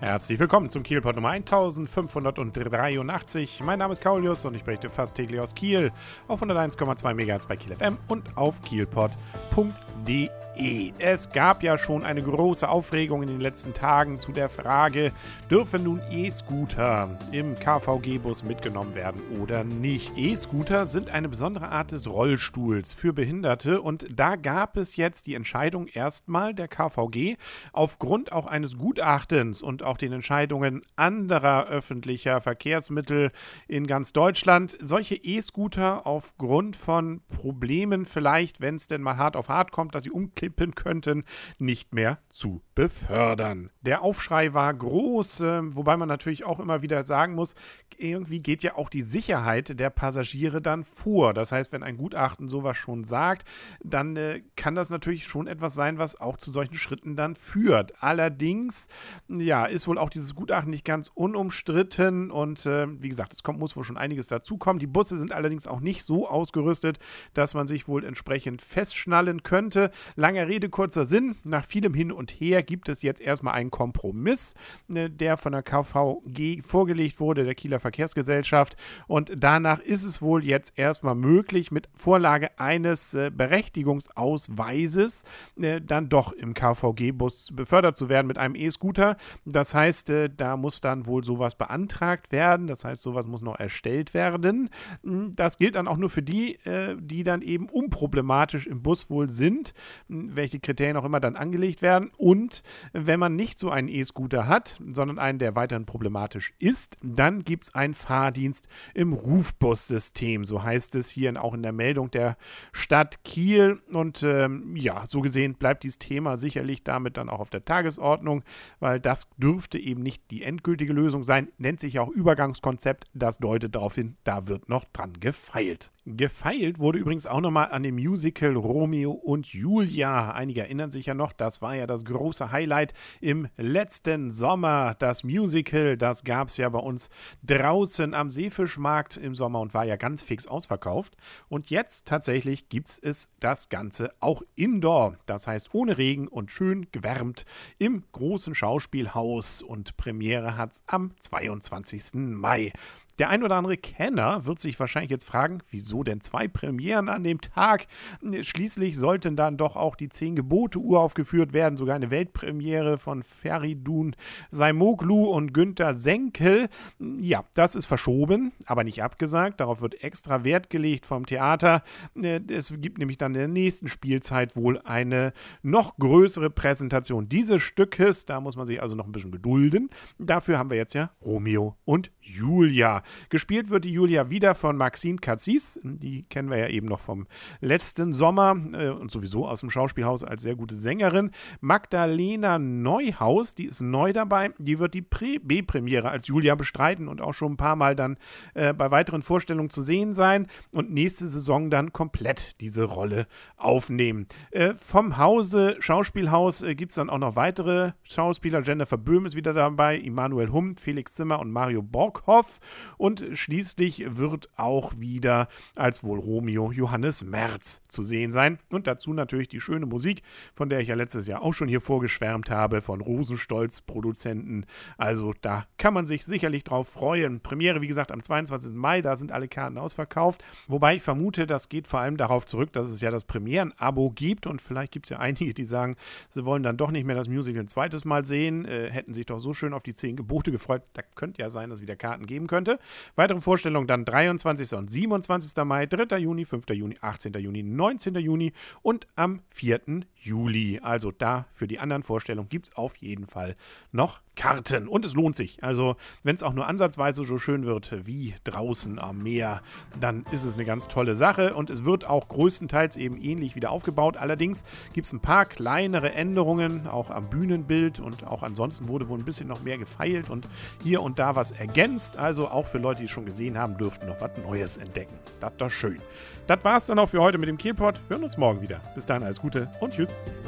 Herzlich willkommen zum Kielpot Nummer 1583. Mein Name ist Kaulius und ich berichte fast täglich aus Kiel auf 101,2 MHz bei Kiel FM und auf kielpot.de. Es gab ja schon eine große Aufregung in den letzten Tagen zu der Frage, dürfen nun E-Scooter im KVG-Bus mitgenommen werden oder nicht? E-Scooter sind eine besondere Art des Rollstuhls für Behinderte und da gab es jetzt die Entscheidung erstmal der KVG aufgrund auch eines Gutachtens und auch den Entscheidungen anderer öffentlicher Verkehrsmittel in ganz Deutschland, solche E-Scooter aufgrund von Problemen vielleicht, wenn es denn mal hart auf hart kommt, dass sie umkippen könnten, nicht mehr zu befördern. Der Aufschrei war groß, äh, wobei man natürlich auch immer wieder sagen muss, irgendwie geht ja auch die Sicherheit der Passagiere dann vor. Das heißt, wenn ein Gutachten sowas schon sagt, dann äh, kann das natürlich schon etwas sein, was auch zu solchen Schritten dann führt. Allerdings, ja, ist wohl auch dieses Gutachten nicht ganz unumstritten und äh, wie gesagt, es kommt, muss wohl schon einiges dazukommen. Die Busse sind allerdings auch nicht so ausgerüstet, dass man sich wohl entsprechend festschnallen könnte. Langer Rede, kurzer Sinn. Nach vielem Hin und Her gibt es jetzt erstmal einen Kompromiss, äh, der von der KVG vorgelegt wurde, der Kieler Verkehrsgesellschaft. Und danach ist es wohl jetzt erstmal möglich, mit Vorlage eines äh, Berechtigungsausweises äh, dann doch im KVG-Bus befördert zu werden mit einem E-Scooter. Das heißt, äh, da muss dann wohl sowas beantragt werden. Das heißt, sowas muss noch erstellt werden. Hm, das gilt dann auch nur für die, äh, die dann eben unproblematisch im Bus wohl sind, welche Kriterien auch immer dann angelegt werden. Und wenn man nicht so einen E-Scooter hat, sondern einen, der weiterhin problematisch ist, dann gibt es ein Fahrdienst im Rufbussystem. So heißt es hier auch in der Meldung der Stadt Kiel. Und ähm, ja, so gesehen bleibt dieses Thema sicherlich damit dann auch auf der Tagesordnung, weil das dürfte eben nicht die endgültige Lösung sein. Nennt sich auch Übergangskonzept. Das deutet darauf hin, da wird noch dran gefeilt. Gefeilt wurde übrigens auch nochmal an dem Musical Romeo und Julia. Einige erinnern sich ja noch, das war ja das große Highlight im letzten Sommer. Das Musical, das gab es ja bei uns draußen am Seefischmarkt im Sommer und war ja ganz fix ausverkauft. Und jetzt tatsächlich gibt es das Ganze auch indoor. Das heißt ohne Regen und schön gewärmt im großen Schauspielhaus. Und Premiere hat es am 22. Mai. Der ein oder andere Kenner wird sich wahrscheinlich jetzt fragen, wieso denn zwei Premieren an dem Tag? Schließlich sollten dann doch auch die zehn Gebote uraufgeführt werden, sogar eine Weltpremiere von Feridun Saimoglu und Günter Senkel. Ja, das ist verschoben, aber nicht abgesagt. Darauf wird extra Wert gelegt vom Theater. Es gibt nämlich dann in der nächsten Spielzeit wohl eine noch größere Präsentation dieses Stückes. Da muss man sich also noch ein bisschen gedulden. Dafür haben wir jetzt ja Romeo und Julia. Gespielt wird die Julia wieder von Maxine Katzis. Die kennen wir ja eben noch vom letzten Sommer äh, und sowieso aus dem Schauspielhaus als sehr gute Sängerin. Magdalena Neuhaus, die ist neu dabei. Die wird die B-Premiere als Julia bestreiten und auch schon ein paar Mal dann äh, bei weiteren Vorstellungen zu sehen sein und nächste Saison dann komplett diese Rolle aufnehmen. Äh, vom Hause Schauspielhaus äh, gibt es dann auch noch weitere Schauspieler. Jennifer Böhm ist wieder dabei, Immanuel Humm, Felix Zimmer und Mario Borghoff. Und schließlich wird auch wieder als wohl Romeo Johannes Merz zu sehen sein. Und dazu natürlich die schöne Musik, von der ich ja letztes Jahr auch schon hier vorgeschwärmt habe, von Rosenstolz Produzenten. Also da kann man sich sicherlich drauf freuen. Premiere, wie gesagt, am 22. Mai, da sind alle Karten ausverkauft. Wobei ich vermute, das geht vor allem darauf zurück, dass es ja das Premieren-Abo gibt und vielleicht gibt es ja einige, die sagen, sie wollen dann doch nicht mehr das Musical ein zweites Mal sehen, äh, hätten sich doch so schön auf die zehn Gebote gefreut. Da könnte ja sein, dass es wieder Karten geben könnte. Weitere Vorstellungen dann 23. und 27. Mai, 3. Juni, 5. Juni, 18. Juni, 19. Juni und am 4. Juli. Also da für die anderen Vorstellungen gibt es auf jeden Fall noch Karten. Und es lohnt sich. Also, wenn es auch nur ansatzweise so schön wird wie draußen am Meer, dann ist es eine ganz tolle Sache. Und es wird auch größtenteils eben ähnlich wieder aufgebaut. Allerdings gibt es ein paar kleinere Änderungen, auch am Bühnenbild. Und auch ansonsten wurde wohl ein bisschen noch mehr gefeilt und hier und da was ergänzt. Also auch für Leute, die es schon gesehen haben, dürften noch was Neues entdecken. Das doch schön. Das war's dann auch für heute mit dem Kielpot. Wir hören uns morgen wieder. Bis dahin alles Gute und tschüss. with